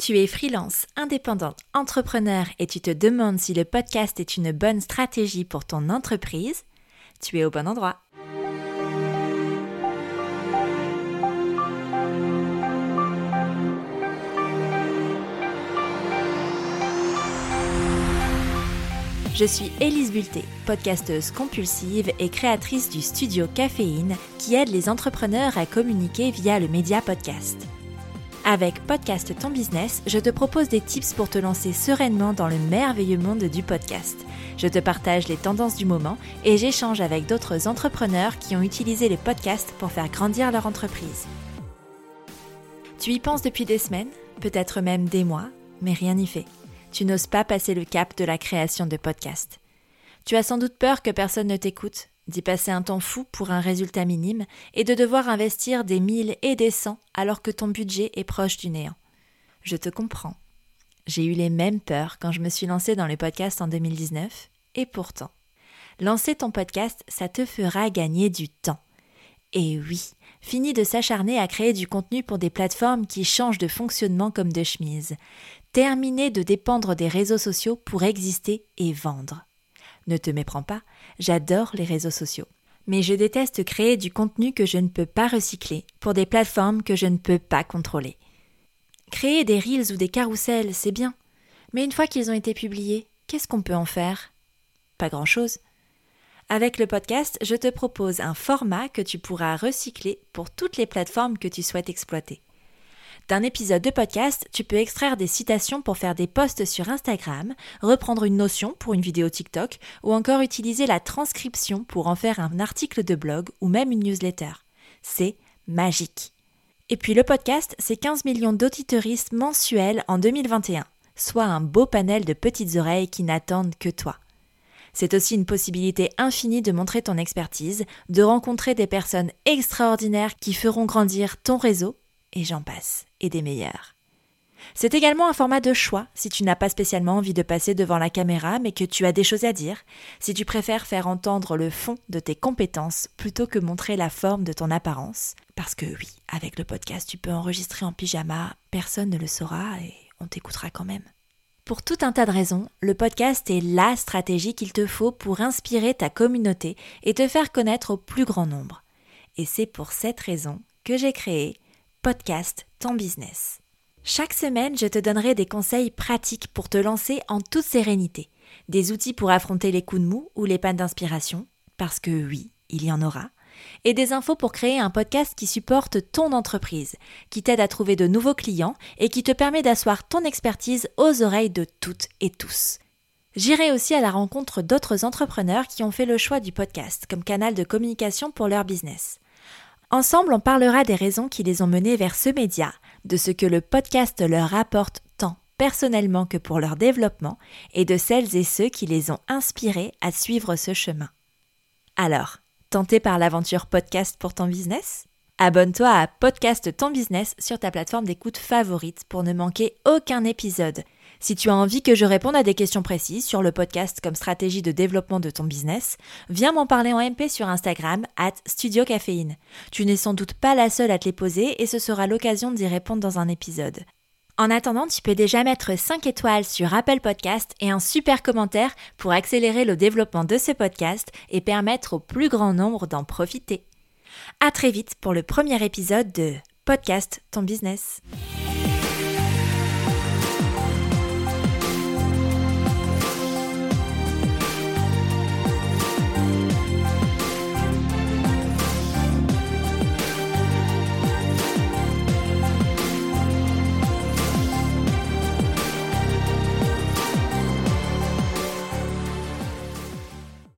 Tu es freelance, indépendante, entrepreneur et tu te demandes si le podcast est une bonne stratégie pour ton entreprise Tu es au bon endroit. Je suis Élise Bulté, podcasteuse compulsive et créatrice du studio Caféine qui aide les entrepreneurs à communiquer via le média podcast. Avec Podcast Ton Business, je te propose des tips pour te lancer sereinement dans le merveilleux monde du podcast. Je te partage les tendances du moment et j'échange avec d'autres entrepreneurs qui ont utilisé les podcasts pour faire grandir leur entreprise. Tu y penses depuis des semaines, peut-être même des mois, mais rien n'y fait. Tu n'oses pas passer le cap de la création de podcasts. Tu as sans doute peur que personne ne t'écoute, d'y passer un temps fou pour un résultat minime et de devoir investir des mille et des cents alors que ton budget est proche du néant. Je te comprends. J'ai eu les mêmes peurs quand je me suis lancée dans le podcast en 2019 et pourtant, lancer ton podcast, ça te fera gagner du temps. Et oui, fini de s'acharner à créer du contenu pour des plateformes qui changent de fonctionnement comme de chemise. Terminer de dépendre des réseaux sociaux pour exister et vendre. Ne te méprends pas, j'adore les réseaux sociaux. Mais je déteste créer du contenu que je ne peux pas recycler pour des plateformes que je ne peux pas contrôler. Créer des reels ou des carousels, c'est bien. Mais une fois qu'ils ont été publiés, qu'est-ce qu'on peut en faire? Pas grand-chose. Avec le podcast, je te propose un format que tu pourras recycler pour toutes les plateformes que tu souhaites exploiter. D'un épisode de podcast, tu peux extraire des citations pour faire des posts sur Instagram, reprendre une notion pour une vidéo TikTok ou encore utiliser la transcription pour en faire un article de blog ou même une newsletter. C'est magique. Et puis le podcast, c'est 15 millions d'auditeuristes mensuels en 2021, soit un beau panel de petites oreilles qui n'attendent que toi. C'est aussi une possibilité infinie de montrer ton expertise, de rencontrer des personnes extraordinaires qui feront grandir ton réseau et j'en passe, et des meilleurs. C'est également un format de choix si tu n'as pas spécialement envie de passer devant la caméra mais que tu as des choses à dire, si tu préfères faire entendre le fond de tes compétences plutôt que montrer la forme de ton apparence. Parce que oui, avec le podcast, tu peux enregistrer en pyjama, personne ne le saura et on t'écoutera quand même. Pour tout un tas de raisons, le podcast est la stratégie qu'il te faut pour inspirer ta communauté et te faire connaître au plus grand nombre. Et c'est pour cette raison que j'ai créé podcast Ton Business. Chaque semaine, je te donnerai des conseils pratiques pour te lancer en toute sérénité, des outils pour affronter les coups de mou ou les pannes d'inspiration, parce que oui, il y en aura, et des infos pour créer un podcast qui supporte ton entreprise, qui t'aide à trouver de nouveaux clients et qui te permet d'asseoir ton expertise aux oreilles de toutes et tous. J'irai aussi à la rencontre d'autres entrepreneurs qui ont fait le choix du podcast comme canal de communication pour leur business. Ensemble, on parlera des raisons qui les ont menés vers ce média, de ce que le podcast leur apporte tant personnellement que pour leur développement, et de celles et ceux qui les ont inspirés à suivre ce chemin. Alors, tenté par l'aventure podcast pour ton business? Abonne-toi à Podcast Ton Business sur ta plateforme d'écoute favorite pour ne manquer aucun épisode. Si tu as envie que je réponde à des questions précises sur le podcast comme stratégie de développement de ton business, viens m'en parler en MP sur Instagram at Studio Caféine. Tu n'es sans doute pas la seule à te les poser et ce sera l'occasion d'y répondre dans un épisode. En attendant, tu peux déjà mettre 5 étoiles sur Apple Podcast et un super commentaire pour accélérer le développement de ce podcast et permettre au plus grand nombre d'en profiter. À très vite pour le premier épisode de Podcast Ton Business.